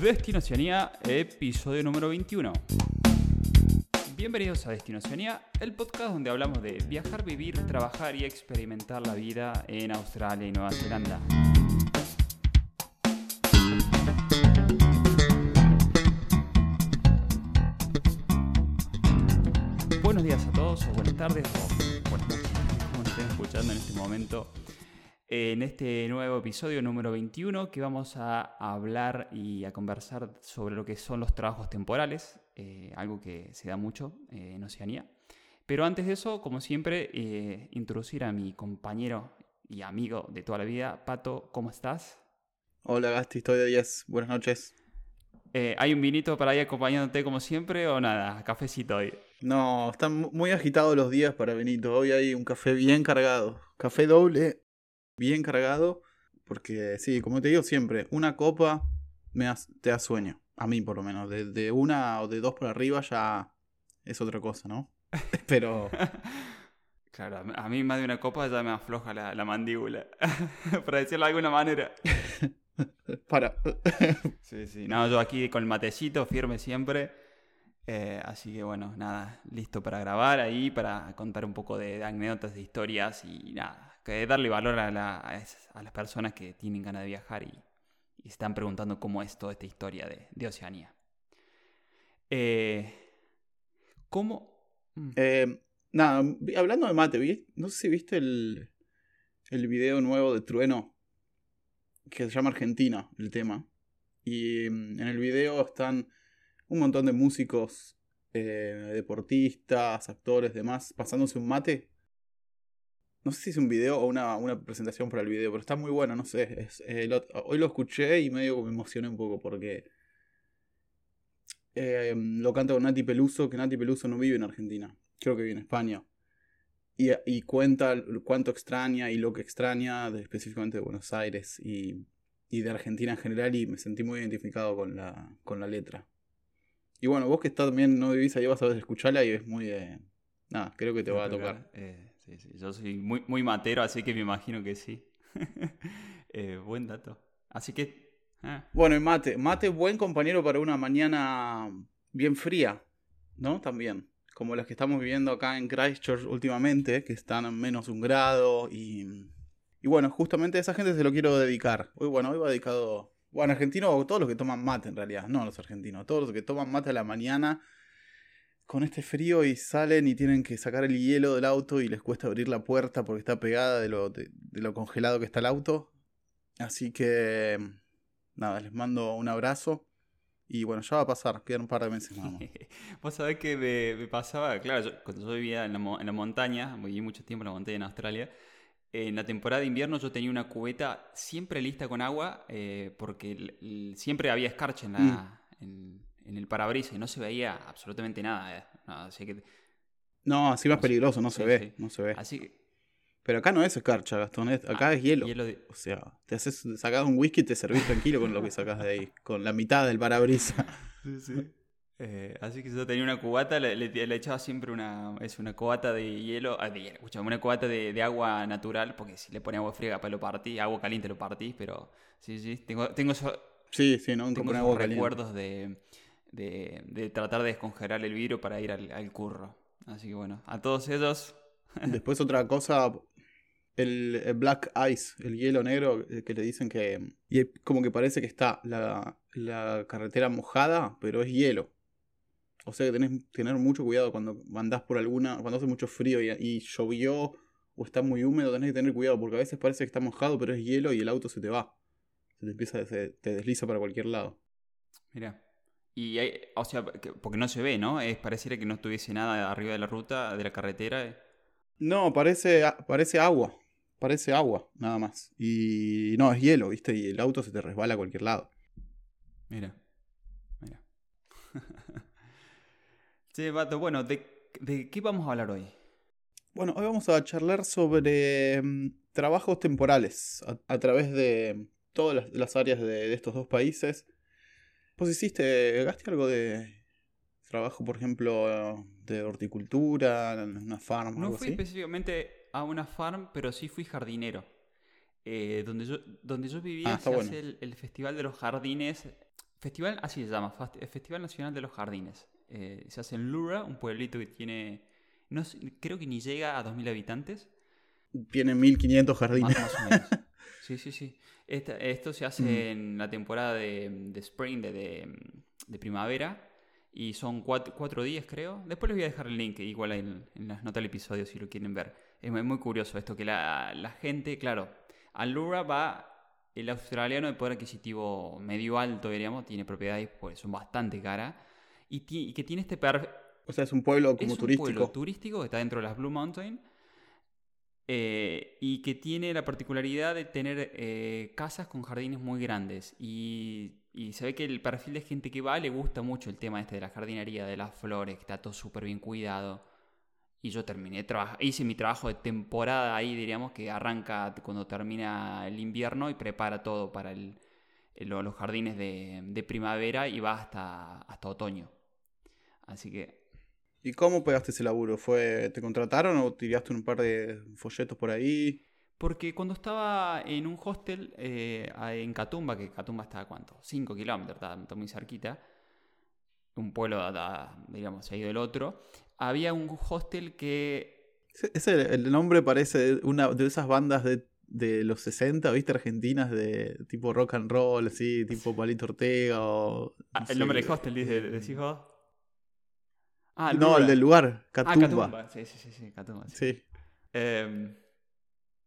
Destino Oceanía, episodio número 21. Bienvenidos a Destino Oceanía, el podcast donde hablamos de viajar, vivir, trabajar y experimentar la vida en Australia y Nueva Zelanda. Buenos días a todos, o buenas tardes, o buenas noches, como estén escuchando en este momento en este nuevo episodio número 21 que vamos a hablar y a conversar sobre lo que son los trabajos temporales, eh, algo que se da mucho eh, en Oceanía. Pero antes de eso, como siempre, eh, introducir a mi compañero y amigo de toda la vida, Pato, ¿cómo estás? Hola Gasti, estoy de 10, buenas noches. ¿Hay un vinito para ir acompañándote como siempre o nada? Cafecito hoy. No, están muy agitados los días para Benito. Hoy hay un café bien cargado. Café doble bien cargado, porque sí, como te digo siempre, una copa me te da sueño, a mí por lo menos, de, una o de dos por arriba ya es otra cosa, ¿no? Pero... Claro, a mí más de una copa ya me afloja la, mandíbula, para decirlo de alguna manera. Para. sí, sí. No, yo aquí con el matecito firme siempre. Eh, así que bueno, nada, listo para grabar ahí, para contar un poco de anécdotas, de historias y nada, que darle valor a, las personas que tienen ganas de viajar y, están preguntando cómo es toda esta historia de, Oceanía. Eh, ¿Cómo? Mm. Eh, nada, hablando de mate, no sé si viste el, el video nuevo de Trueno, que se llama Argentina, el tema. Y mm, en el video están un montón de músicos, eh, deportistas, actores, demás, pasándose un mate no sé si es un video o una, presentación para el video, pero está muy bueno, no sé. Eh, hoy lo escuché y medio me emocioné un poco porque eh, lo canta con Nati Peluso, que Nati Peluso no vive en Argentina, creo que vive en España. Y, cuenta cuánto extraña y lo que extraña de, específicamente de Buenos Aires y, de Argentina en general y me sentí muy identificado con la, con la letra. Y bueno, vos que estás también no vivís ahí vas a ver escucharla y es muy de... Nada, creo que te va a tocar. Eh, Sí, sí. Yo soy muy, muy matero, así que me imagino que sí. Eh, buen dato. Así que. Ah. Bueno, y mate. Mate, buen compañero para una mañana bien fría, ¿no? También. Como las que estamos viviendo acá en Christchurch últimamente, que están a menos un grado. Y, y bueno, justamente a esa gente se lo quiero dedicar. Hoy, bueno, hoy va dedicado. Bueno, argentino, todos los que toman mate en realidad, no los argentinos, todos los que toman mate a la mañana con este frío y salen y tienen que sacar el hielo del auto y les cuesta abrir la puerta porque está pegada de lo, de, lo congelado que está el auto. Así que nada, les mando un abrazo. Y bueno, ya va a pasar, quedan un par de meses más. Vos sabés que me, pasaba, claro, cuando yo vivía en la, en la montaña, viví mucho tiempo en la montaña en Australia, en la temporada de invierno yo tenía una cubeta siempre lista con agua eh, porque siempre había escarcha en la, mm en el parabrisas y no se veía absolutamente nada. Eh. No, así que... no, así más peligroso, no se ve, no se ve. Así que... Pero acá no es escarcha, Gastón, acá ah, es hielo. O sea, te haces, sacas un whisky y te servís tranquilo con lo que sacas de ahí, con la mitad del parabrisas. Sí, sí. Eh, así que yo tenía una cubata, le, echaba siempre una, es una cubata de hielo, ah, de, una cubata de, agua natural, porque si le pone agua fría para lo partí, agua caliente lo partís, pero sí, sí, tengo, tengo, sí, sí, ¿no? tengo esos recuerdos de, de, tratar de descongelar el virus para ir al, curro. Así que bueno, a todos ellos. Después otra cosa, el, black ice, el hielo negro, eh, que le dicen que... Y como que parece que está la, carretera mojada, pero es hielo. O sea que tenés que tener mucho cuidado cuando andás por alguna... Cuando hace mucho frío y, llovió o está muy húmedo, tenés que tener cuidado porque a veces parece que está mojado, pero es hielo y el auto se te va. Se te empieza, se, te desliza para cualquier lado. Mira. Y hay, o sea, porque no se ve, ¿no? Es pareciera que no estuviese nada arriba de la ruta, de la carretera. No, parece, parece agua. Parece agua, nada más. Y no, es hielo, ¿viste? Y el auto se te resbala a cualquier lado. Mira. Mira. sí, Vato, bueno, ¿de, ¿de, qué vamos a hablar hoy? Bueno, hoy vamos a charlar sobre mm, trabajos temporales a, través de todas las, áreas de estos dos países ¿Vos hiciste, gaste algo de trabajo, por ejemplo, de horticultura, en una farm? No fui específicamente a una farm, pero sí fui jardinero. Eh, donde, yo, donde yo vivía ah, se hace el, Festival de los Jardines. Festival, así se llama, Festival Nacional de los Jardines. Eh, se hace en Lura, un pueblito que tiene, no creo que ni llega a 2.000 habitantes. Tiene 1.500 jardines. Más, o menos. Sí, sí, sí. esto se hace mm. en la temporada de, spring, de, de, primavera, y son cuatro, días, creo. Después les voy a dejar el link, igual en, en las notas del episodio, si lo quieren ver. Es muy curioso esto, que la, la gente, claro, a Lura va el australiano de poder adquisitivo medio alto, diríamos, tiene propiedades pues son bastante caras y, que tiene este perfil... O sea, es un pueblo como es turístico. Un pueblo turístico que está dentro de las Blue Mountain eh, y que tiene la particularidad de tener eh, casas con jardines muy grandes y, y, se ve que el perfil de gente que va le gusta mucho el tema este de la jardinería, de las flores, que está todo súper bien cuidado. Y yo terminé, hice mi trabajo de temporada ahí, diríamos, que arranca cuando termina el invierno y prepara todo para los jardines de, primavera y va hasta, hasta otoño. Así que... ¿Y cómo pegaste ese laburo? ¿Fue, ¿Te contrataron o tiraste un par de folletos por ahí? Porque cuando estaba en un hostel eh, en Catumba, que Catumba está a cuánto? 5 kilómetros, está muy cerquita, un pueblo, digamos, ahí del otro, había un hostel que... Ese, el nombre parece una de esas bandas de, de, los 60, ¿viste? Argentinas de tipo rock and roll, así, tipo Palito Ortega o... Ah, el nombre del hostel, dice, decís vos. Ah, no, el del lugar, Catumba. Ah, Catumba, sí, sí, sí, sí Catumba. Sí. Em,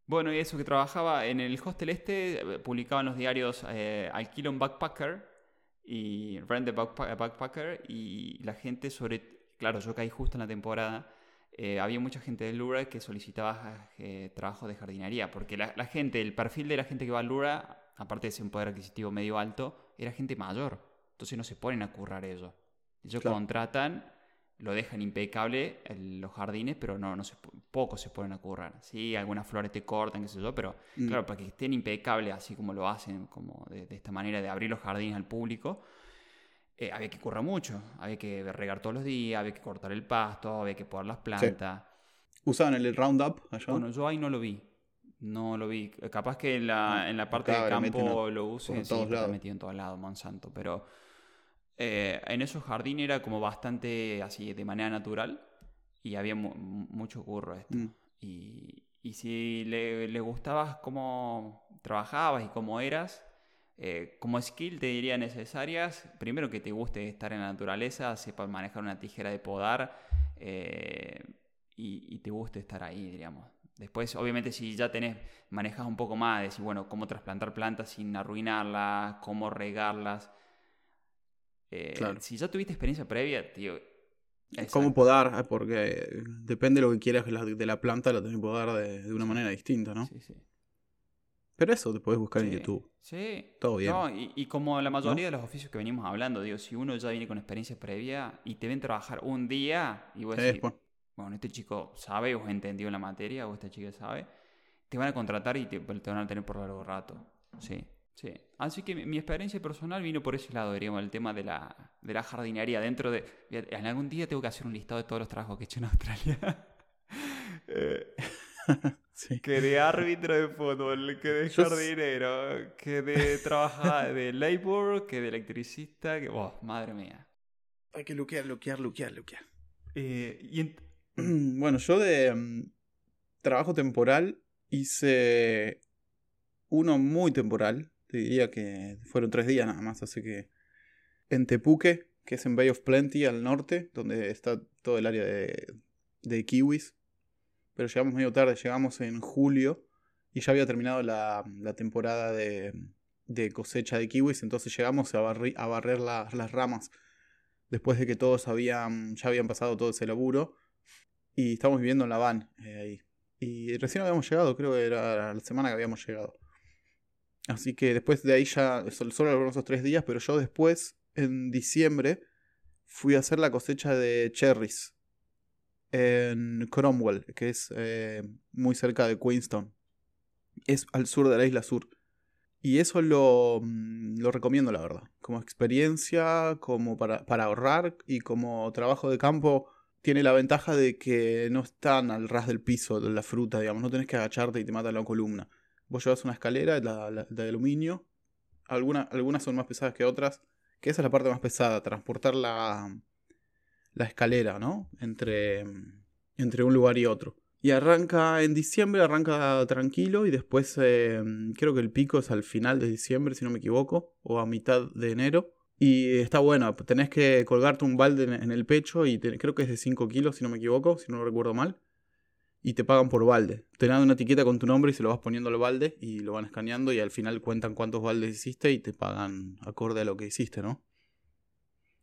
bueno, y eso que trabajaba en el hostel este, publicaban los diarios eh, Alquilo un Backpacker y Rent the Backpacker y la gente sobre claro, yo caí justo en la temporada, eh, había mucha gente de Lura que solicitaba eh, trabajo de jardinería, porque la, gente, el perfil de la gente que va a Lura, aparte de ser un poder adquisitivo medio alto, era gente mayor. Entonces no se ponen a currar ellos. Ellos contratan, lo dejan impecable los jardines, pero no, no se, poco se ponen a currar. Sí, algunas flores te cortan, qué sé yo, pero mm. claro, para que estén impecables así como lo hacen, como de esta manera de abrir los jardines al público, eh, había que currar mucho. Había que regar todos los días, había que cortar el pasto, había que podar las plantas. ¿Usaban el Roundup allá? Bueno, yo ahí no lo vi. No lo vi. Capaz que en la, ah, en la parte de campo lo use, sí, está metido en todos lados, Monsanto. Pero eh, en esos jardines era como bastante así, de manera natural. Y había mucho curro esto. Mm. Y, y, si le, le gustabas cómo trabajabas y cómo eras, eh, como skill te diría necesarias, primero que te guste estar en la naturaleza, sepas manejar una tijera de podar eh, y, te guste estar ahí, diríamos. Después, obviamente, si ya tenés, manejas un poco más, decir, bueno, cómo trasplantar plantas sin arruinarlas, cómo regarlas. Eh, si ya tuviste experiencia previa, tío. ¿Cómo podar? Ah, porque depende de lo que quieras de la planta, lo tenés que podar de, de una manera distinta, ¿no? Sí, sí. Pero eso te puedes buscar en YouTube. Sí. Todo bien. y, como la mayoría de los oficios que venimos hablando, digo, si uno ya viene con experiencia previa y te ven trabajar un día y vos decís, bueno, este chico sabe o ha entendido la materia o esta chica sabe, te van a contratar y te, van a tener por largo rato. Sí, sí. Así que mi, experiencia personal vino por ese lado, diríamos, el tema de la, de la jardinería. Dentro de. En algún día tengo que hacer un listado de todos los trabajos que he hecho en Australia. eh. Que de árbitro de fútbol, que de jardinero, que de trabajar de labor, que de electricista, que... Oh, madre mía. Hay que luquear, luquear, luquear, luquear. Eh, bueno, yo de mm, trabajo temporal hice uno muy temporal. Te diría que fueron tres días nada más, así que en Tepuque, que es en Bay of Plenty al norte, donde está todo el área de, de kiwis pero llegamos medio tarde, llegamos en julio y ya había terminado la, temporada de, cosecha de kiwis, entonces llegamos a, a barrer las ramas después de que todos habían, ya habían pasado todo ese laburo y estamos viviendo en la van eh, ahí. Y recién habíamos llegado, creo que era la semana que habíamos llegado. Así que después de ahí ya, solo esos tres días, pero yo después, en diciembre, fui a hacer la cosecha de cherries en Cromwell, que es eh, muy cerca de Queenstown. Es al sur de la isla sur. Y eso lo, mm, lo recomiendo, la verdad. Como experiencia, como para, para, ahorrar y como trabajo de campo, tiene la ventaja de que no están al ras del piso de la fruta, digamos. No tenés que agacharte y te mata la columna. Vos llevas una escalera de, aluminio. algunas son más pesadas que otras. Que esa es la parte más pesada, transportar la, la escalera, ¿no? Entre, entre un lugar y otro. Y arranca en diciembre, arranca tranquilo y después eh, creo que el pico es al final de diciembre, si no me equivoco, o a mitad de enero. Y está bueno, tenés que colgarte un balde en el pecho y creo que es de 5 kilos, si no me equivoco, si no lo recuerdo mal. Y te pagan por balde. Te dan una etiqueta con tu nombre y se lo vas poniendo al balde y lo van escaneando y al final cuentan cuántos baldes hiciste y te pagan acorde a lo que hiciste, ¿no?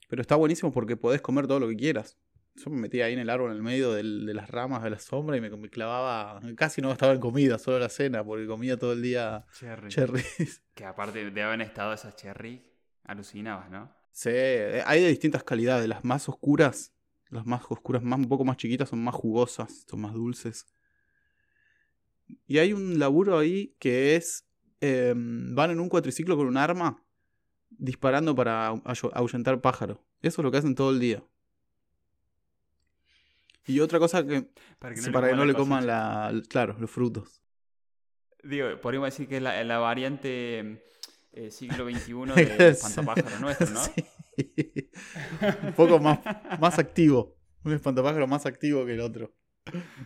Pero está buenísimo porque podés comer todo lo que quieras. Yo me metía ahí en el árbol, en el medio de las ramas de la sombra y me, clavaba. Casi no estaba en comida, solo la cena, porque comía todo el día cherries. Que aparte de haber estado esas cherries, alucinabas, ¿no? Sí, hay de distintas calidades. Las más oscuras, las más oscuras, más, un poco más chiquitas, son más jugosas, son más dulces. Y hay un laburo ahí que es. Em, van en un cuatriciclo con un arma disparando para ahuyentar pájaros. Eso es lo que hacen todo el día. Y otra cosa que. Para que no, le, coman la, claro, los frutos. Digo, podríamos decir que es la, variante eh, siglo XXI de espantapájaro nuestro, ¿no? Un poco más, más activo. Un espantapájaro más activo que el otro.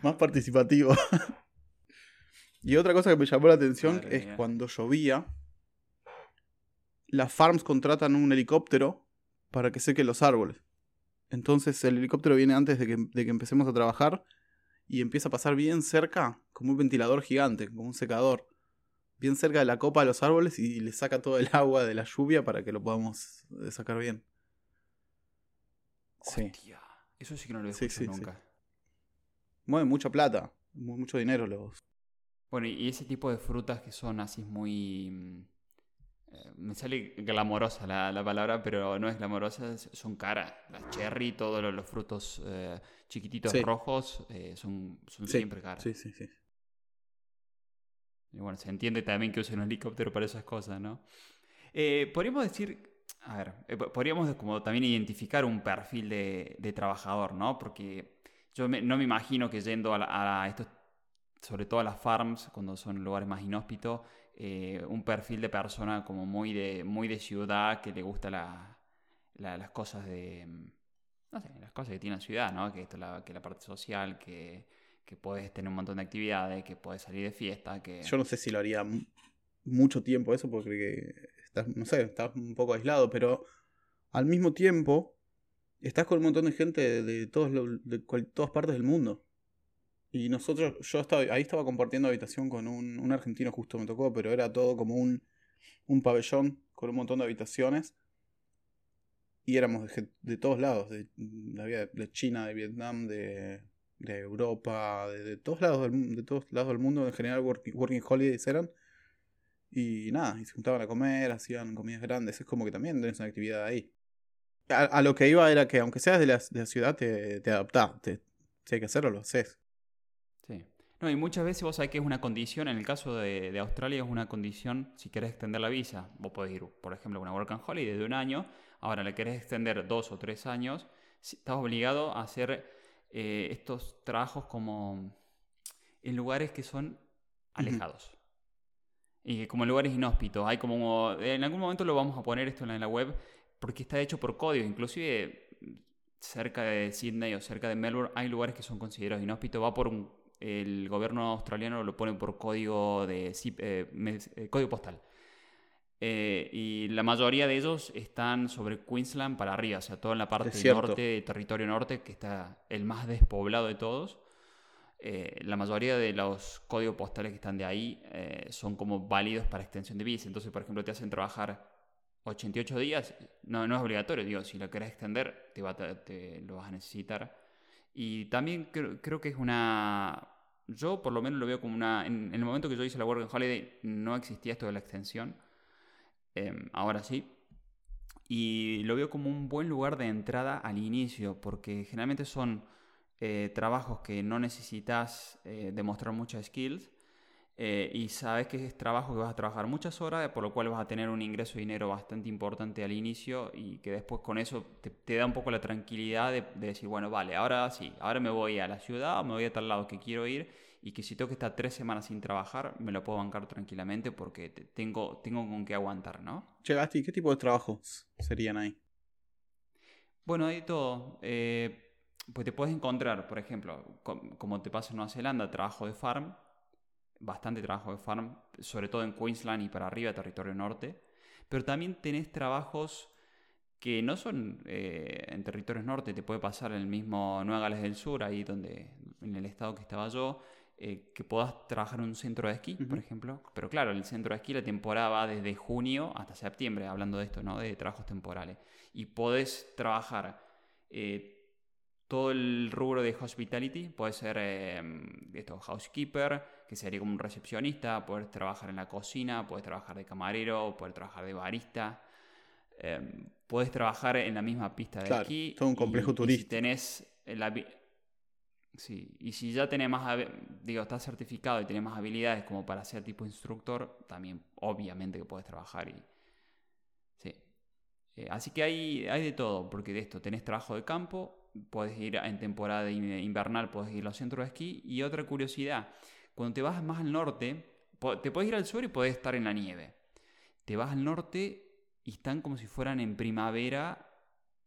Más participativo. y otra cosa que me llamó la atención es cuando llovía, las farms contratan un helicóptero para que seque los árboles. Entonces el helicóptero viene antes de que, empecemos a trabajar y empieza a pasar bien cerca, como un ventilador gigante, como un secador, bien cerca de la copa de los árboles y le saca todo el agua de la lluvia para que lo podamos eh, sacar bien. Sí. Eso sí que no lo he escuchado nunca. Mueve mucha plata, mucho dinero los. Bueno, y ese tipo de frutas que son así muy mm, eh, me sale glamorosa la, palabra, pero no es glamorosa, son caras. Las cherry, todos los, frutos eh, chiquititos rojos eh, son, siempre caras. Sí, sí, sí. Y bueno, se entiende también que usen un helicóptero para esas cosas, ¿no? podríamos decir, a ver, podríamos como también identificar un perfil de, trabajador, ¿no? Porque yo no me imagino que yendo a, a estos, sobre todo a las farms, cuando son lugares más inhóspitos, eh, un perfil de persona como muy de, muy de ciudad que le gusta las cosas de. No sé, las cosas que tiene la ciudad, ¿no? Que, esto la, que la parte social, que, que puedes tener un montón de actividades, que puedes salir de fiesta. que Yo no sé si lo haría mucho tiempo eso, porque estás, no sé, estás un poco aislado, pero al mismo tiempo estás con un montón de gente de, todos de todas partes del mundo. Y nosotros, yo estaba, ahí estaba compartiendo habitación con un, un argentino, justo me tocó, pero era todo como un, un pabellón con un montón de habitaciones. Y éramos de, de todos lados, de, de, China, de Vietnam, de, de Europa, de, todos lados del, de todos lados del mundo, en general working, working holidays eran. Y nada, y se juntaban a comer, hacían comidas grandes, es como que también tenés una actividad ahí. A, lo que iba era que aunque seas de la, de la ciudad, te, te adaptás, te, si hay que hacerlo, lo haces. No, y muchas veces vos sabés que es una condición, en el caso de, Australia es una condición si querés extender la visa. Vos podés ir, por ejemplo, a una work and holiday de un año, ahora le querés extender dos o tres años, estás obligado a hacer eh, estos trabajos como en lugares que son alejados. Y como en lugares inhóspitos. Hay como. En algún momento lo vamos a poner esto en la web. Porque está hecho por código. Inclusive cerca de Sydney o cerca de Melbourne hay lugares que son considerados inhóspitos. Va por un el gobierno australiano lo pone por código, de, eh, eh, código postal. Eh, y la mayoría de ellos están sobre Queensland para arriba, o sea, toda en la parte norte, territorio norte, que está el más despoblado de todos. la mayoría de los códigos postales que están de ahí son como válidos para extensión de visa. Entonces, por ejemplo, te hacen trabajar 88 días, no, no es obligatorio, digo, si lo querés extender, te, va, te lo vas a necesitar. Y también creo, que es una... Yo por lo menos lo veo como una... En, el momento que yo hice la Working Holiday no existía esto de la extensión. Em, ahora sí. Y lo veo como un buen lugar de entrada al inicio, porque generalmente son eh, trabajos que no necesitas eh, demostrar muchas skills. eh, y sabes que es trabajo que vas a trabajar muchas horas, por lo cual vas a tener un ingreso de dinero bastante importante al inicio y que después con eso te, da un poco la tranquilidad de, decir, bueno, vale, ahora sí, ahora me voy a la ciudad, me voy a tal lado que quiero ir y que si tengo que estar tres semanas sin trabajar, me lo puedo bancar tranquilamente porque tengo, tengo con qué aguantar, ¿no? Che, Gasti, ¿qué tipo de trabajos serían ahí? Bueno, hay todo. Eh, pues te puedes encontrar, por ejemplo, como te pasa en Nueva Zelanda, trabajo de farm, bastante trabajo de farm, sobre todo en Queensland y para arriba, territorio norte. Pero también tenés trabajos que no son eh, en territorios norte, te puede pasar en el mismo Nueva Gales del Sur, ahí donde, en el estado que estaba yo, eh, que puedas trabajar en un centro de esquí, por ejemplo. Pero claro, el centro de esquí la temporada va desde junio hasta septiembre, hablando de esto, ¿no? De trabajos temporales. Y podés trabajar eh, todo el rubro de hospitality, puede ser esto, housekeeper, que sería como un recepcionista, poder trabajar en la cocina, puedes trabajar de camarero, poder trabajar de barista, em, puedes trabajar en la misma pista de aquí. Todo un complejo turístico. si tenés la, sí, y si ya tenés más, digo, estás certificado y tienes más habilidades como para ser tipo instructor, también obviamente que puedes trabajar y... Sí. Eh, así que hay, hay de todo, porque de esto tenés trabajo de campo, puedes ir en temporada invernal, puedes ir a los centros de esquí. Y otra curiosidad, cuando te vas más al norte, te puedes ir al sur y puedes estar en la nieve. Te vas al norte y están como si fueran en primavera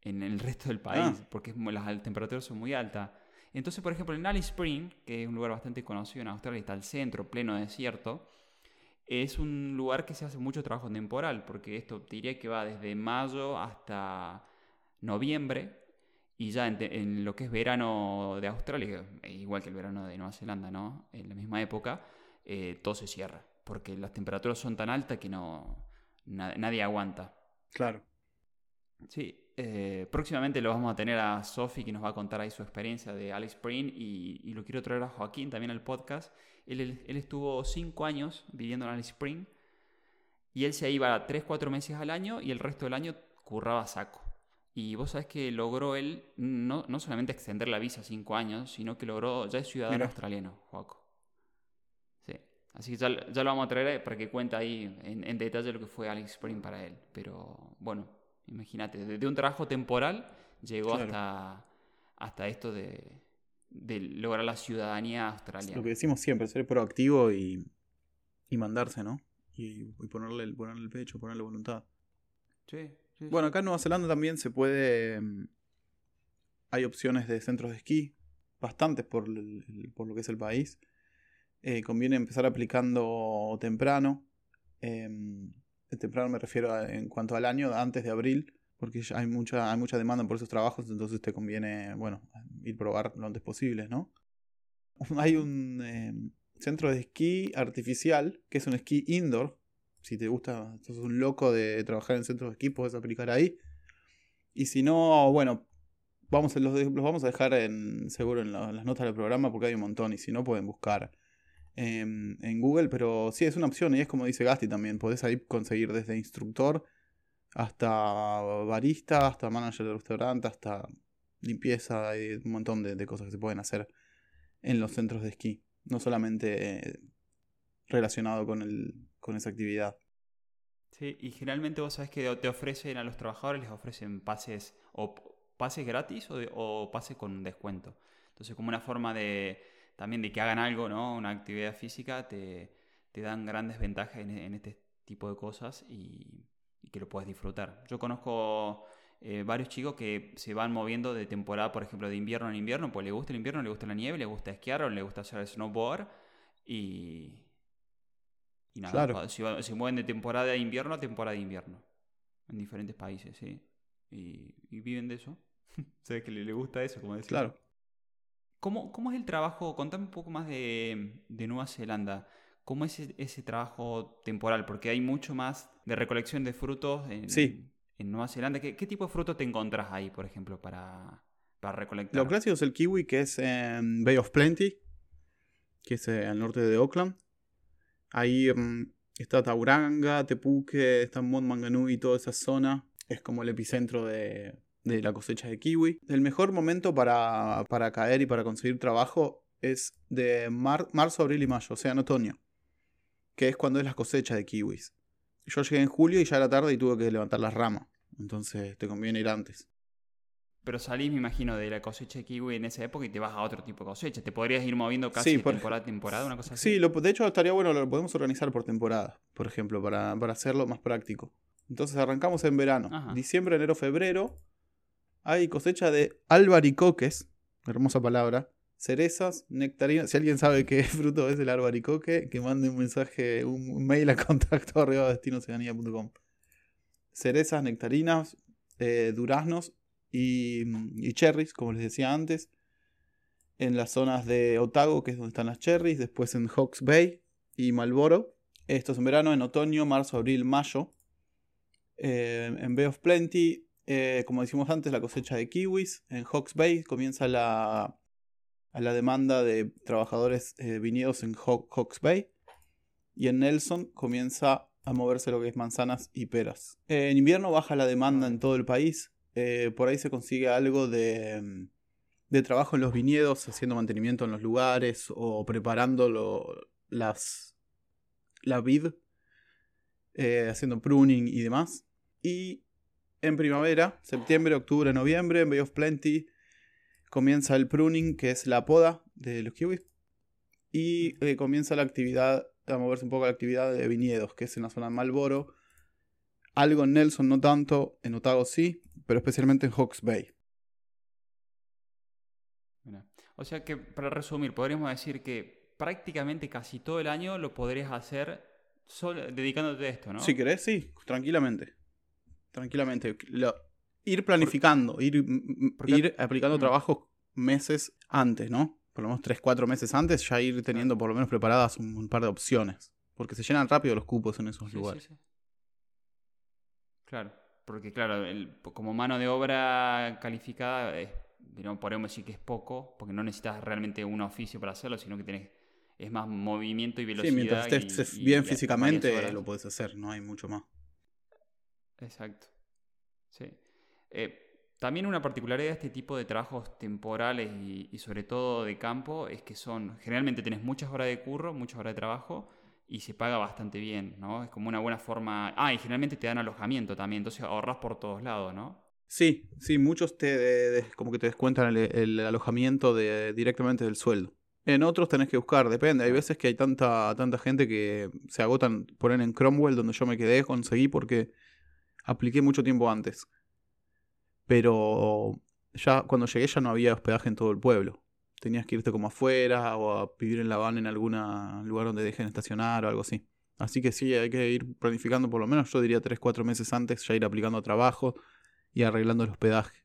en el resto del país, ah. porque las temperaturas son muy altas. Entonces, por ejemplo, en Alice Spring, que es un lugar bastante conocido en Australia, está al centro, pleno desierto, es un lugar que se hace mucho trabajo temporal, porque esto diría que va desde mayo hasta noviembre, y ya en, lo que es verano de Australia, igual que el verano de Nueva Zelanda, ¿no? En la misma época, eh, todo se cierra. Porque las temperaturas son tan altas que no nadie aguanta. Claro. Sí, eh, próximamente lo vamos a tener a Sophie que nos va a contar ahí su experiencia de Alex Spring y, lo quiero traer a Joaquín también al podcast. Él, él estuvo cinco años viviendo en Alice Spring y él se iba tres, cuatro meses al año y el resto del año curraba saco. Y vos sabés que logró él no, no solamente extender la visa cinco años, sino que logró, ya es ciudadano australiano, Joaco. Sí. Así que ya, ya, lo vamos a traer para que cuente ahí en, detalle lo que fue Alex Spring para él. Pero bueno, imagínate, desde un trabajo temporal llegó hasta, hasta esto de, de, lograr la ciudadanía australiana. Lo que decimos siempre, ser proactivo y, y mandarse, ¿no? Y, y ponerle, el, ponerle el pecho, ponerle voluntad. Sí, bueno, acá en Nueva Zelanda también se puede. Mm, hay opciones de centros de esquí, bastantes por, lo que es el país. Eh, conviene empezar aplicando temprano. Em, temprano me refiero en cuanto al año, antes de abril, porque hay mucha, hay mucha demanda por esos trabajos, entonces te conviene, bueno, ir probar lo antes posible, ¿no? Hay un em, centro de esquí artificial, que es un esquí indoor, si te gusta, sos un loco de trabajar en centros de esquí, puedes aplicar ahí. Y si no, bueno, vamos, los, los vamos a dejar en, seguro en, las notas del programa porque hay un montón. Y si no, pueden buscar en, Google. Pero sí, es una opción y es como dice Gasti también. Podés ahí conseguir desde instructor hasta barista, hasta manager de restaurante, hasta limpieza. Hay un montón de, cosas que se pueden hacer en los centros de esquí. No solamente relacionado con el, con esa actividad. Sí, y generalmente vos sabés que te ofrecen a los trabajadores, les ofrecen pases o pases gratis o, pases con descuento. Entonces, como una forma de también de que hagan algo, ¿no? Una actividad física, te, dan grandes ventajas en, este tipo de cosas y, que lo puedes disfrutar. Yo conozco eh, varios chicos que se van moviendo de temporada, por ejemplo, de invierno en invierno, pues le gusta el invierno, le gusta la nieve, le gusta esquiar o le gusta hacer snowboard y, y nada, se, mueven de temporada de invierno a temporada de invierno. En diferentes países, sí. Y, viven de eso. ¿Sabes que le, gusta eso, como decía? Claro. ¿Cómo, ¿Cómo, es el trabajo? Contame un poco más de, de Nueva Zelanda. ¿Cómo es ese, trabajo temporal? Porque hay mucho más de recolección de frutos en, en Nueva Zelanda. ¿Qué, ¿Qué, tipo de frutos te encontrás ahí, por ejemplo, para, para recolectar? Lo clásico es el kiwi, que es en Bay of Plenty, que es al norte de Auckland. Ahí mm, está Tauranga, Tepuque, está Montmanganui y toda esa zona. Es como el epicentro de, la cosecha de kiwi. El mejor momento para, caer y para conseguir trabajo es de marzo, abril y mayo, o sea, en otoño. que es cuando es la cosecha de kiwis. Yo llegué en julio y ya era tarde y tuve que levantar las ramas. Entonces te conviene ir antes. Pero salís, me imagino, de la cosecha de kiwi en esa época y te vas a otro tipo de cosecha. Te podrías ir moviendo casi de temporada a temporada, una cosa así. Sí, de hecho estaría bueno, lo podemos organizar por temporada, por ejemplo, para, hacerlo más práctico. Entonces arrancamos en verano. Diciembre, enero, febrero. Hay cosecha de albaricoques, hermosa palabra. Cerezas, nectarinas. Si alguien sabe qué fruto es el albaricoque, que mande un mensaje, un, mail a contacto arriba Cerezas, nectarinas, eh, duraznos y, cherries, como les decía antes. En las zonas de Otago, que es donde están las cherries. Después en Hawks Bay y Marlboro. Esto es en verano, en otoño, marzo, abril, mayo. Eh, en Bay of Plenty, eh, como decimos antes, la cosecha de kiwis. En Hawks Bay comienza la, la demanda de trabajadores eh, viñedos en Hawks Bay. Y en Nelson comienza a moverse lo que es manzanas y peras. en invierno baja la demanda en todo el país. Eh, por ahí se consigue algo de, de, trabajo en los viñedos, haciendo mantenimiento en los lugares o preparando las, la vid, eh, haciendo pruning y demás. Y en primavera, septiembre, octubre, noviembre, en Bay of Plenty, comienza el pruning, que es la poda de los kiwis. Y eh, comienza la actividad, a moverse un poco la actividad de viñedos, que es en la zona de Malboro. Algo en Nelson, no tanto, en Otago sí, pero especialmente en Hawks Bay. O sea que, para resumir, podríamos decir que prácticamente casi todo el año lo podrías hacer solo, dedicándote a esto, ¿no? Si querés, sí, tranquilamente. Tranquilamente. ir planificando, ir, ir aplicando trabajos meses antes, ¿no? Por lo menos 3, 4 meses antes, ya ir teniendo por lo menos preparadas un, par de opciones. Porque se llenan rápido los cupos en esos lugares. Claro. Porque claro, como mano de obra calificada, podemos decir que es poco, porque no necesitas realmente un oficio para hacerlo, sino que tenés, es más movimiento y velocidad. Sí, mientras estés bien físicamente lo puedes hacer, no hay mucho más. Exacto. Sí. Eh, también una particularidad de este tipo de trabajos temporales y, sobre todo de campo es que son, generalmente tenés muchas horas de curro, muchas horas de trabajo, y se paga bastante bien, ¿no? Es como una buena forma. Ah, y generalmente te dan alojamiento también, entonces ahorras por todos lados, ¿no? Sí, sí, muchos te como que te descuentan el, alojamiento de, directamente del sueldo. En otros tenés que buscar, depende. Hay veces que hay tanta, tanta gente que se agotan, ponen en Cromwell, donde yo me quedé, conseguí porque apliqué mucho tiempo antes. Pero ya cuando llegué ya no había hospedaje en todo el pueblo tenías que irte como afuera o a vivir en la van en algún lugar donde dejen estacionar o algo así. Así que sí, hay que ir planificando por lo menos, yo diría 3-4 meses antes, ya ir aplicando trabajo y arreglando el hospedaje.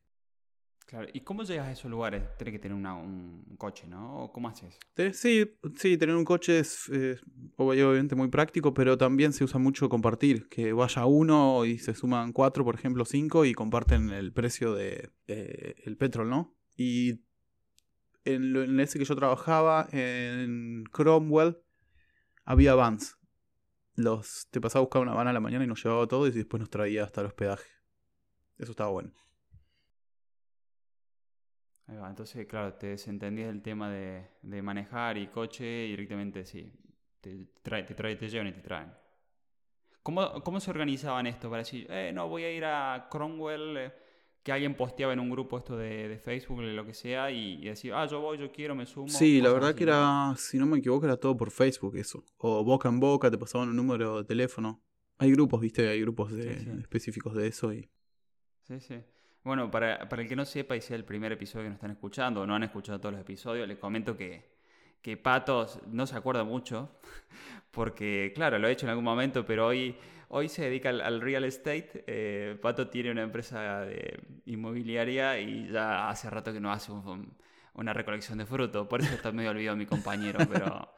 Claro, ¿y cómo llegas a esos lugares? Tienes que tener un coche, ¿no? ¿O cómo haces? Sí, sí, tener un coche es obviamente muy práctico, pero también se usa mucho compartir, que vaya uno y se suman cuatro, por ejemplo, cinco y comparten el precio de el petrol, ¿no? Y en, ese que yo trabajaba, en Cromwell, había vans. Los, te pasaba a buscar una van a la mañana y nos llevaba todo y después nos traía hasta el hospedaje. Eso estaba bueno. Ahí va, entonces, claro, te desentendías del tema de, manejar y coche y directamente sí. Te, trae, te, trae, te llevan y te traen. ¿Cómo, ¿Cómo se organizaban esto para decir, eh, no, voy a ir a Cromwell? Eh, que alguien posteaba en un grupo esto de, de Facebook, lo que sea, y, decía, ah, yo voy, yo quiero, me sumo. Sí, la verdad que era, si no me equivoco, era todo por Facebook eso. O boca en boca, te pasaban un número de teléfono. Hay grupos, viste, hay grupos específicos de eso. Y... Sí, sí. Bueno, para, para el que no sepa y sea el primer episodio que nos están escuchando, o no han escuchado todos los episodios, les comento que, que Patos no se acuerda mucho, porque claro, lo he hecho en algún momento, pero hoy Hoy se dedica al, real estate. Eh, Pato tiene una empresa de inmobiliaria y ya hace rato que no hace una recolección de fruto. Por eso está medio olvidado mi compañero, pero...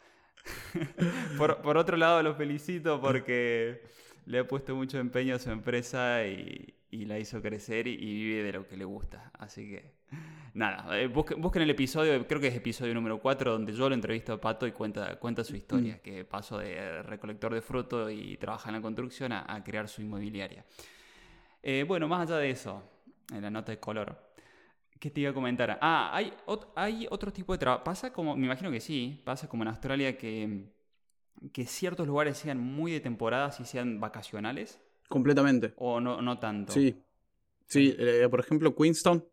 por, otro lado, lo felicito porque le ha puesto mucho empeño a su empresa y, la hizo crecer y, vive de lo que le gusta. Así que nada, eh, busquen, el episodio, creo que es episodio número 4, donde yo lo entrevisto a Pato y cuenta, cuenta su historia, mm. que pasó de recolector de fruto y trabaja en la construcción a, crear su inmobiliaria. Eh, bueno, más allá de eso, en la nota de color, ¿qué te iba a comentar? Ah, hay, hay otro tipo de trabajo. Pasa como, me imagino que sí, pasa como en Australia que que ciertos lugares sean muy de temporada y sean vacacionales? Completamente. ¿O no, no tanto? Sí. Sí, eh, por ejemplo, Queenstown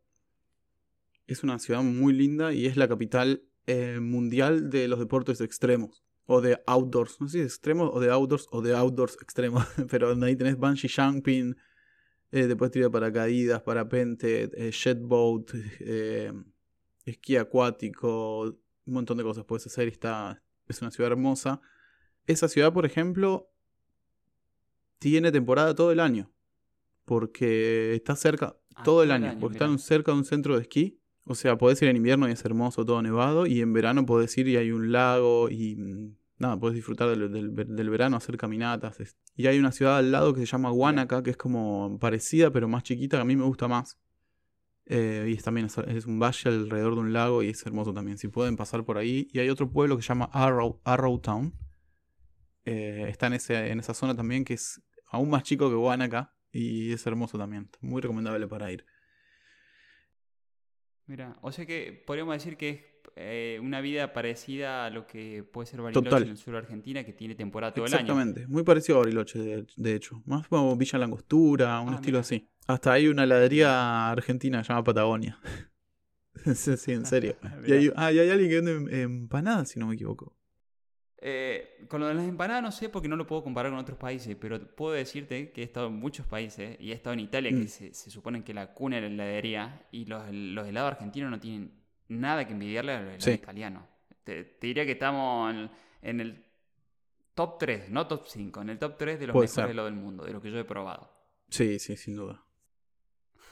es una ciudad muy linda y es la capital eh, mundial de los deportes extremos. O de outdoors. No sé si es extremos o de outdoors o de outdoors extremos. Pero ahí tenés bungee jumping, eh, después tiro de paracaídas, parapente, jetboat, eh, esquí acuático, un montón de cosas puedes hacer está, es una ciudad hermosa. Esa ciudad, por ejemplo, tiene temporada todo el año. Porque está cerca Ah, todo el año. porque mirá. está cerca de un centro de esquí. O sea, podés ir en invierno y es hermoso, todo nevado. Y en verano podés ir y hay un lago y mm, nada, podés disfrutar del, del- del verano, hacer caminatas. Y hay una ciudad al lado que se llama Guanaca, que es como parecida pero más chiquita, que a mí me gusta más. Eh, y es también es, un valle alrededor de un lago y es hermoso también. Si pueden pasar por ahí. Y hay otro pueblo que se llama Arrow, Arrowtown. Eh, está en, ese, en esa zona también que es aún más chico que Guanaca. Y es hermoso también. Muy recomendable para ir. Mira, o sea que podríamos decir que es eh, una vida parecida a lo que puede ser Bariloche Total. en el sur de Argentina, que tiene temporada todo el año. Exactamente, muy parecido a Bariloche, de, de hecho. Más como Villa Langostura, un Ah, estilo mira. así. Hasta hay una heladería argentina que se llama Patagonia. sí, en serio. y Mirá. hay, ah, y hay alguien que vende em- empanadas, si no me equivoco. Eh, con lo de las empanadas no sé porque no lo puedo comparar con otros países, pero puedo decirte que he estado en muchos países y he estado en Italia, Mm. que se, se supone que la cuna de la heladería, y los, los helados argentinos no tienen nada que envidiarle a los helados Sí. italianos. Te, te diría que estamos en, en el top 3, no top 5, en el top 3 de los Puede mejores ser. helados del mundo, de los que yo he probado. Sí, sí, sin duda.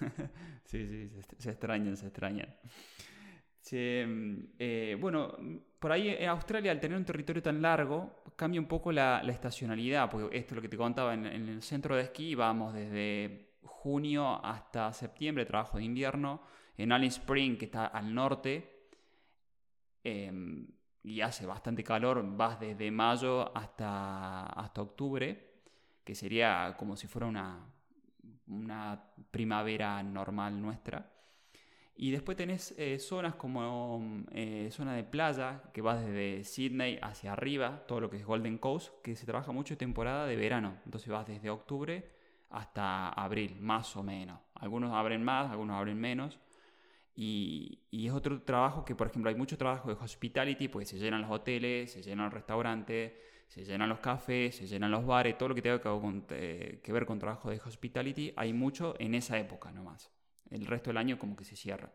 Sí, sí, se extrañan, se extrañan. Se, mm, eh, bueno, mm, por ahí en Australia, al tener un territorio tan largo, cambia un poco la, estacionalidad, porque esto es lo que te contaba, en, en el centro de esquí vamos desde junio hasta septiembre, trabajo de invierno, en Alice Spring, que está al norte, em, y hace bastante calor, vas desde mayo hasta, hasta octubre, que sería como si fuera una, una primavera normal nuestra. Y después tenés eh, zonas como mm, eh, zona de playa, que va desde Sydney hacia arriba, todo lo que es Golden Coast, que se trabaja mucho temporada de verano. Entonces vas desde octubre hasta abril, más o menos. Algunos abren más, algunos abren menos. Y, y es otro trabajo que, por ejemplo, hay mucho trabajo de hospitality, porque se llenan los hoteles, se llenan los restaurantes, se llenan los cafés, se llenan los bares, todo lo que tenga que, con- eh, que ver con trabajo de hospitality, hay mucho en esa época nomás. El resto del año como que se cierra.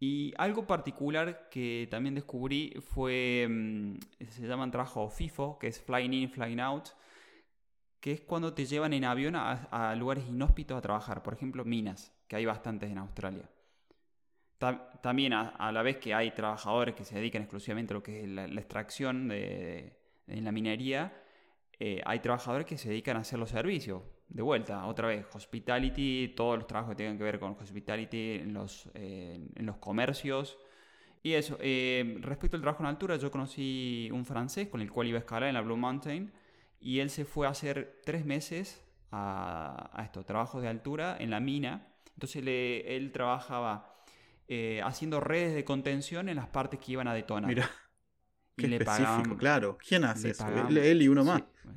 Y algo particular que también descubrí fue, mm, se llaman trabajo FIFO, que es Flying In, Flying Out, que es cuando te llevan en avión a, lugares inhóspitos a trabajar, por ejemplo minas, que hay bastantes en Australia. Ta- También a, la vez que hay trabajadores que se dedican exclusivamente a lo que es la, la extracción de, en la minería, eh, hay trabajadores que se dedican a hacer los servicios. De vuelta, otra vez, hospitality, todos los trabajos que tengan que ver con hospitality en los, eh, en los comercios. Y eso, eh, respecto al trabajo en altura, yo conocí un francés con el cual iba a escalar en la Blue Mountain y él se fue a hacer tres meses a, a esto, trabajos de altura en la mina. Entonces le- él trabajaba eh, haciendo redes de contención en las partes que iban a detonar. Mira, y qué le específico, pagaban, claro. ¿Quién hace eso? pagaban- Él, él y uno más. Sí,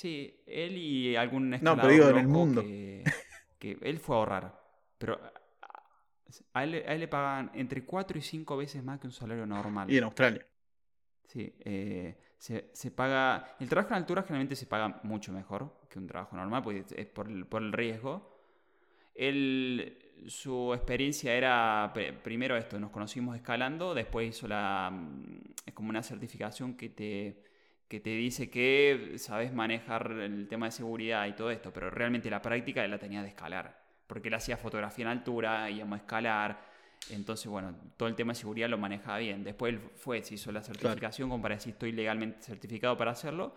Sí, él y algún No, pero digo, en el mundo. Que, que él fue a ahorrar. Pero a- él, le- a él le pagan entre 4 y 5 veces más que un salario normal. Y en Australia. Sí, eh, se, se paga. El trabajo en altura generalmente se paga mucho mejor que un trabajo normal, porque es por el, por el riesgo. Él, su experiencia era pr- primero esto, nos conocimos escalando, después hizo la. mm, Es como una certificación que te, que te dice que sabes manejar el tema de seguridad y todo esto, pero realmente la práctica él la tenía de escalar, porque él hacía fotografía en altura, íbamos a escalar. Entonces, bueno, todo el tema de seguridad lo manejaba bien. Después él fue, se hizo la certificación como para decir estoy legalmente certificado para hacerlo.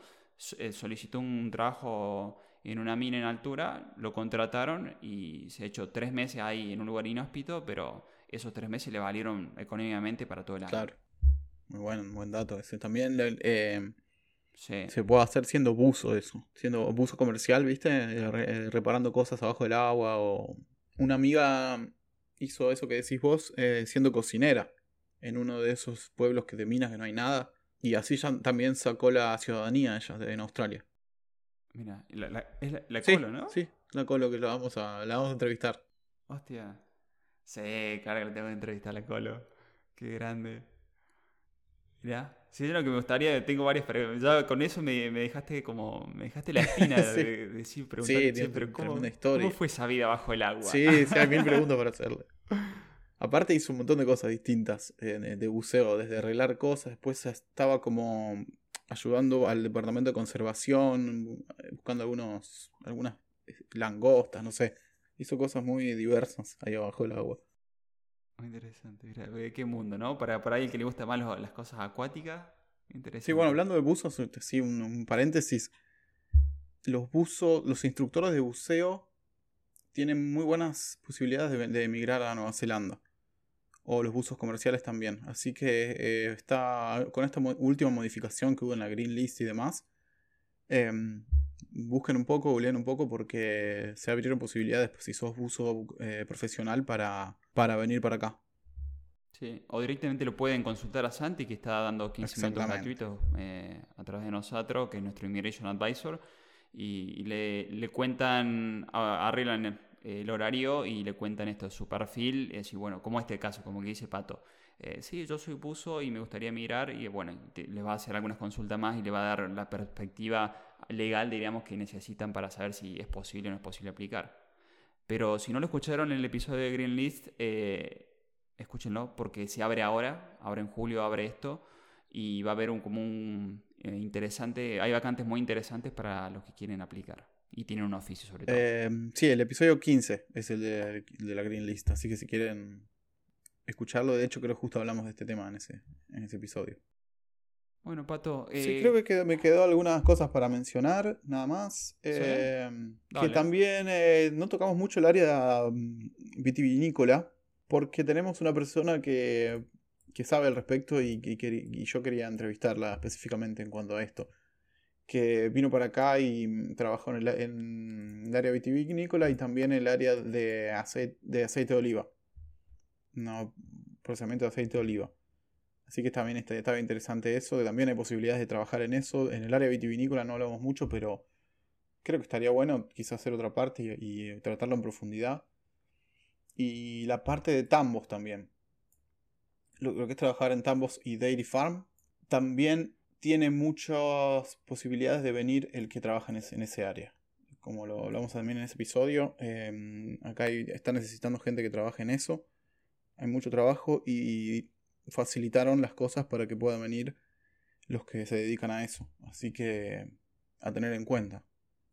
Eh, solicitó un trabajo en una mina en altura, lo contrataron y se ha hecho tres meses ahí en un lugar inhóspito, pero esos tres meses le valieron económicamente para todo el año. Claro. Muy bueno, buen dato ese. También eh, Sí. se puede hacer siendo buzo eso. Siendo buzo comercial, ¿viste? Eh, re- eh, reparando cosas abajo del agua o... Una amiga hizo eso que decís vos eh, siendo cocinera en uno de esos pueblos que de minas que no hay nada Y así ya también sacó la ciudadanía ella en Australia. Mira, la, la, es la, la Sí, Colo, ¿no? Sí, la Colo que la vamos a, la vamos a entrevistar. Hostia. Sí, claro que le tengo que entrevistar a la Colo. Qué grande. Mirá, sí, es lo que me gustaría, tengo varias preguntas. Ya con eso me, me dejaste como, me dejaste la espina de, Sí. de decir, preguntar, Sí, pero ¿cómo, tremenda historia. ¿cómo fue esa vida bajo el agua? Sí, sí, hay mil preguntas para hacerle. Aparte hizo un montón de cosas distintas eh, de buceo, desde arreglar cosas, después estaba como ayudando al departamento de conservación, eh, buscando algunos, algunas eh, langostas, no sé. Hizo cosas muy diversas ahí abajo del agua. Muy interesante, mira, qué mundo, ¿no? Para, para alguien que le gusta más las cosas acuáticas, interesante. Sí, bueno, hablando de buzos, este, sí, un, un paréntesis. Los buzos, los instructores de buceo tienen muy buenas posibilidades de, de emigrar a Nueva Zelanda. O los buzos comerciales también. Así que eh, está con esta mo- última modificación que hubo en la Green List y demás. em, busquen un poco, googleen un poco porque se abrieron posibilidades pues, si sos buzo eh, profesional para, para venir para acá. Sí, o directamente lo pueden consultar a Santi, que está dando 15 minutos gratuitos eh, a través de nosotros, que es nuestro Immigration Advisor, y, y le, le cuentan, arreglan el, el horario y le cuentan esto, su perfil, y decir, bueno, como este caso, como que dice Pato. eh, sí, yo soy buzo y me gustaría mirar, y bueno, te- les va a hacer algunas consultas más y le va a dar la perspectiva legal, diríamos, que necesitan para saber si es posible o no es posible aplicar. Pero si no lo escucharon en el episodio de Green List, eh, escúchenlo porque se abre ahora, ahora en julio abre esto y va a haber un como un eh, interesante, hay vacantes muy interesantes para los que quieren aplicar y tienen un oficio sobre todo. Em, sí, el episodio 15 es el de, la Green List, así que si quieren escucharlo, de hecho creo que justo hablamos de este tema en ese episodio. Bueno, Pato, sí, eh, creo que me quedó algunas cosas para mencionar, nada más. Em, que también eh, no tocamos mucho el área mm, vitivinícola, porque tenemos una persona que, que sabe al respecto y, y yo quería entrevistarla específicamente en cuanto a esto. Que vino para acá y mm, trabajó en el, en el área vitivinícola y también en el área de aceite, de aceite de oliva. No, procesamiento de aceite de oliva. Así que también está, estaba interesante eso. que También hay posibilidades de trabajar en eso. En el área vitivinícola no hablamos mucho, pero creo que estaría bueno quizás hacer otra parte y, y tratarlo en profundidad. Y la parte de tambos también. Lo, que es trabajar en tambos y dairy farm. También tiene muchas posibilidades de venir el que trabaja en ese, en ese área. Como lo hablamos también en ese episodio. eh, acá hay- están necesitando gente que trabaje en eso. Hay mucho trabajo y facilitaron las cosas para que puedan venir los que se dedican a eso. Así que a tener en cuenta.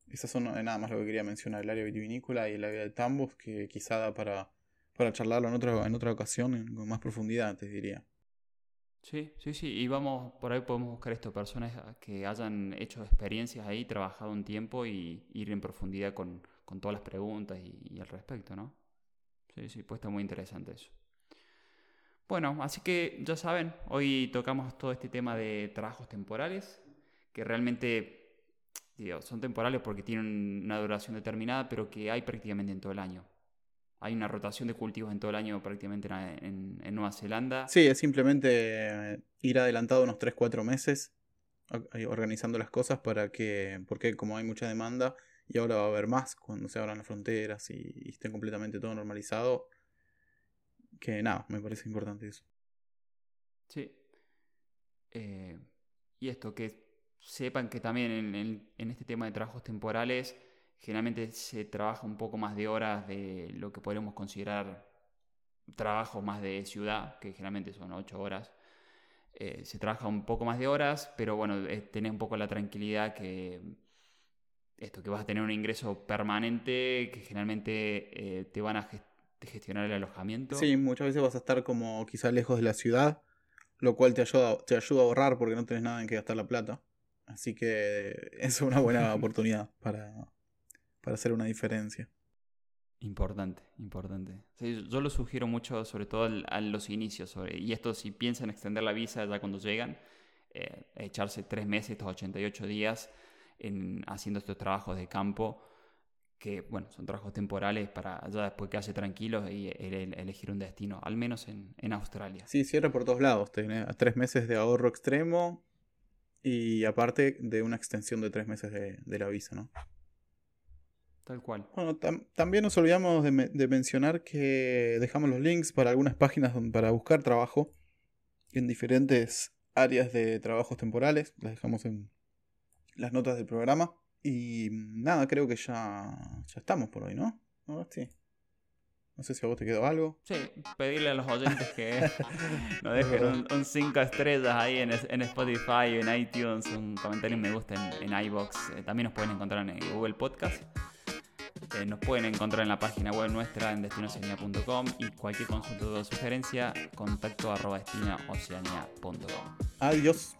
Esas son eh, nada más lo que quería mencionar, el área vitivinícola y el área de tambos, que quizá da para, para charlarlo en otra, en otra ocasión con más profundidad, te diría. Sí, sí, sí, y vamos, por ahí podemos buscar esto, personas que hayan hecho experiencias ahí, trabajado un tiempo y ir en profundidad con, con todas las preguntas y, y al respecto, ¿no? Sí, sí, pues está muy interesante eso. Bueno, así que ya saben, hoy tocamos todo este tema de trabajos temporales, que realmente digo, son temporales porque tienen una duración determinada, pero que hay prácticamente en todo el año. Hay una rotación de cultivos en todo el año prácticamente en, Nueva Zelanda. Sí, es simplemente eh, ir adelantado unos 3-4 meses organizando las cosas para que, porque como hay mucha demanda y ahora va a haber más cuando se abran las fronteras y, y esté completamente todo normalizado, que nada, me parece importante eso. Sí. Eh, y esto, que sepan que también en, en- este tema de trabajos temporales, generalmente se trabaja un poco más de horas de lo que podríamos considerar trabajos más de ciudad, que generalmente son 8 horas. Eh, se trabaja un poco más de horas, pero bueno, eh, tenés un poco la tranquilidad que esto, que vas a tener un ingreso permanente, que generalmente te van a ges- gestionar el alojamiento. Sí, muchas veces vas a estar como quizá lejos de la ciudad, lo cual te ayuda, te ayuda a ahorrar porque no tenés nada en que gastar la plata. Así que es una buena oportunidad para, para hacer una diferencia. Importante, importante. Sí, yo lo sugiero mucho, sobre todo al- a los inicios. sobre- y esto, si piensan extender la visa ya cuando llegan, eh, echarse tres meses, estos 88 días, en, haciendo estos trabajos de campo, que, bueno, son trabajos temporales para ya después quedarse tranquilos y el- el- elegir un destino, al menos en, en Australia. Sí, cierra por todos lados. Tenés tres meses de ahorro extremo Y aparte de una extensión de tres meses de, de la visa, ¿no? Tal cual. Bueno, también nos olvidamos de, de, mencionar que dejamos los links para algunas páginas para buscar trabajo en diferentes áreas de trabajos temporales. Las dejamos en las notas del programa. Y nada, creo que ya, ya estamos por hoy, ¿no? ¿No, sí. No sé si a vos te quedó algo. Sí, pedirle a los oyentes que nos dejen un 5 estrellas ahí en, en, Spotify, en iTunes, un comentario y me gusta en, en iBox. Eh, también nos pueden encontrar en Google Podcast. Eh, nos pueden encontrar en la página web nuestra en destinoceania.com y cualquier consulta o sugerencia, contacto arroba. Adiós.